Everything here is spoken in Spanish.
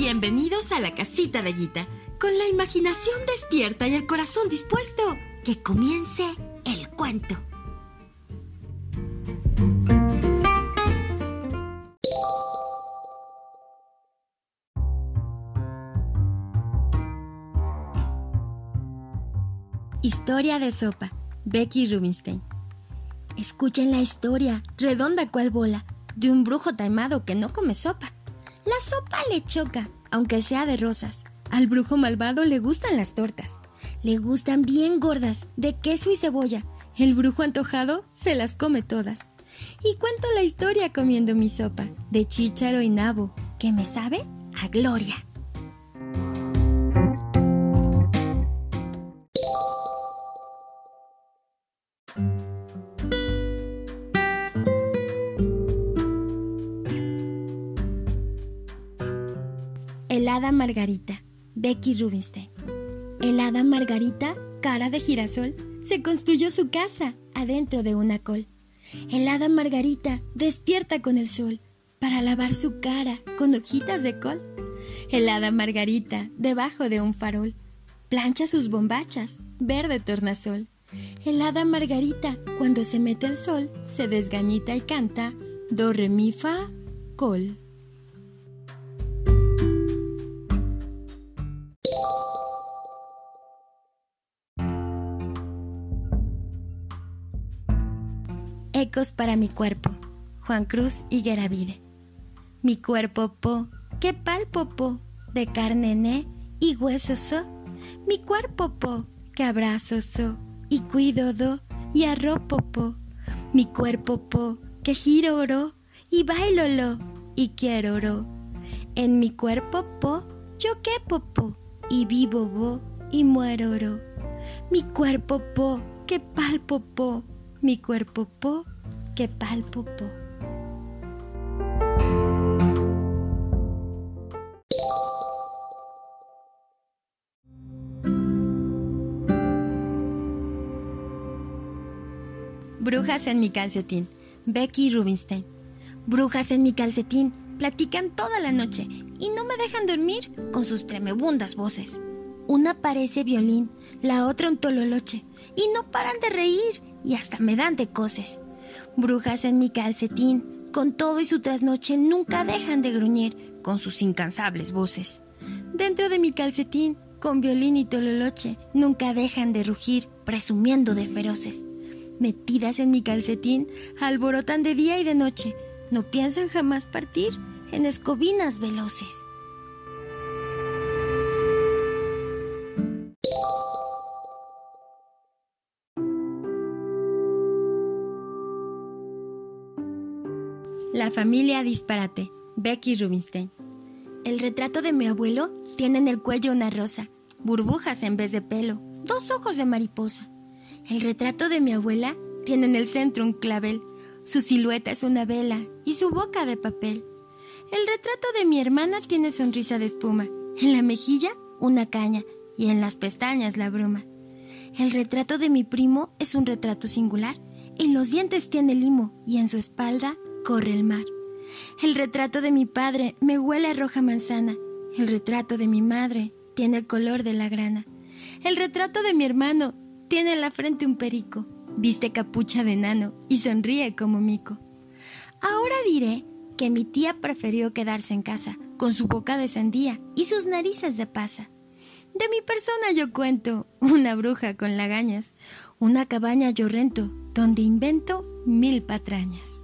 Bienvenidos a la casita de Guita, con la imaginación despierta y el corazón dispuesto. Que comience el cuento. Historia de sopa. Becky Rubinstein. Escuchen la historia, redonda cual bola, de un brujo taimado que no come sopa. La sopa le choca, aunque sea de rosas. Al brujo malvado le gustan las tortas. Le gustan bien gordas, de queso y cebolla. El brujo antojado se las come todas. Y cuento la historia comiendo mi sopa, de chícharo y nabo, que me sabe a gloria. El hada Margarita, Becky Rubinstein. El hada Margarita, cara de girasol, se construyó su casa adentro de una col. El hada Margarita despierta con el sol para lavar su cara con hojitas de col. El hada Margarita, debajo de un farol, plancha sus bombachas, verde tornasol. El hada Margarita, cuando se mete al sol, se desgañita y canta do re mi fa col. Ecos para mi cuerpo. Juan Cruz Higueravide. Mi cuerpo po, que palpo po, de carne ne y hueso so. Mi cuerpo po, que abrazo so, y cuido do, y arropo po. Mi cuerpo po, que giro oro, y bailo lo, y quiero oro. En mi cuerpo po, yo que po, y vivo bo, y muero oro. Mi cuerpo po, que palpo po, mi cuerpo po, que palpo po. Brujas en mi calcetín. Becky Rubinstein. Brujas en mi calcetín platican toda la noche y no me dejan dormir con sus tremebundas voces. Una parece violín, la otra un tololoche, y no paran de reír y hasta me dan de coces. Brujas en mi calcetín, con todo y su trasnoche nunca dejan de gruñir con sus incansables voces. Dentro de mi calcetín, con violín y tololoche, nunca dejan de rugir, presumiendo de feroces. Metidas en mi calcetín, alborotan de día y de noche, no piensan jamás partir en escobinas veloces. La familia disparate. Becky Rubinstein. El retrato de mi abuelo tiene en el cuello una rosa, burbujas en vez de pelo, dos ojos de mariposa. El retrato de mi abuela tiene en el centro un clavel, su silueta es una vela y su boca de papel. El retrato de mi hermana tiene sonrisa de espuma, en la mejilla una caña y en las pestañas la bruma. El retrato de mi primo es un retrato singular, en los dientes tiene limo y en su espalda corre el mar. El retrato de mi padre me huele a roja manzana. El retrato de mi madre tiene el color de la grana. El retrato de mi hermano tiene en la frente un perico, viste capucha de nano y sonríe como mico. Ahora diré que mi tía prefirió quedarse en casa, con su boca de sandía y sus narices de pasa. De mi persona yo cuento una bruja con lagañas, una cabaña yo rento, donde invento mil patrañas.